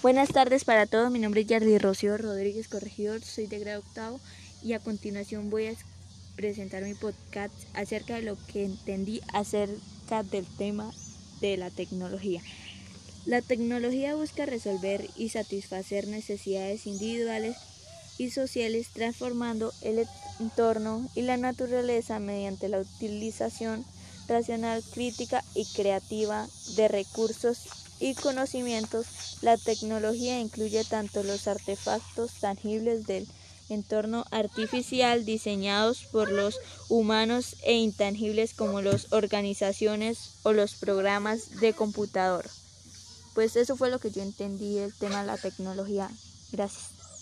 Buenas tardes para todos, mi nombre es Yardi Rocío Rodríguez Corregidor, soy de grado octavo y a continuación voy a presentar mi podcast acerca de lo que entendí acerca del tema de la tecnología. La tecnología busca resolver y satisfacer necesidades individuales y sociales transformando el entorno y la naturaleza mediante la utilización racional, crítica y creativa de recursos y conocimientos, la tecnología incluye tanto los artefactos tangibles del entorno artificial diseñados por los humanos e intangibles como las organizaciones o los programas de computador. Pues eso fue lo que yo entendí del tema de la tecnología. Gracias.